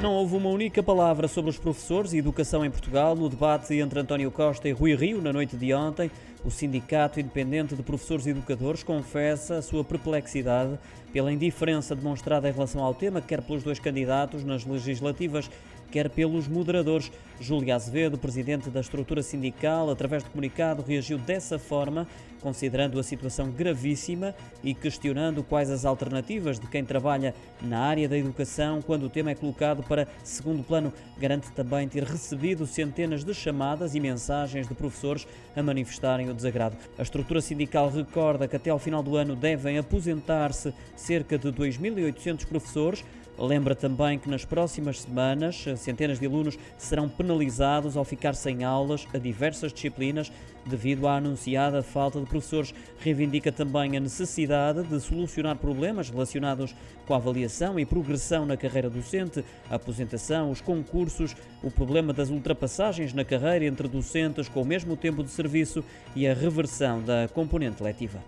Não houve uma única palavra sobre os professores e educação em Portugal no debate entre António Costa e Rui Rio na noite de ontem. O Sindicato Independente de Professores e Educadores confessa a sua perplexidade pela indiferença demonstrada em relação ao tema, quer pelos dois candidatos nas legislativas, quer pelos moderadores. Júlia Azevedo, presidente da estrutura sindical, através de comunicado, reagiu dessa forma, considerando a situação gravíssima e questionando quais as alternativas de quem trabalha na área da educação quando o tema é colocado para segundo plano. Garante também ter recebido centenas de chamadas e mensagens de professores a manifestarem o desagrado. A estrutura sindical recorda que até ao final do ano devem aposentar-se cerca de 2.800 professores. Lembra também que nas próximas semanas centenas de alunos serão penalizados ao ficar sem aulas a diversas disciplinas devido à anunciada falta de professores. Reivindica também a necessidade de solucionar problemas relacionados com a avaliação e progressão na carreira docente, a aposentação, os concursos, o problema das ultrapassagens na carreira entre docentes com o mesmo tempo de serviço e a reversão da componente letiva.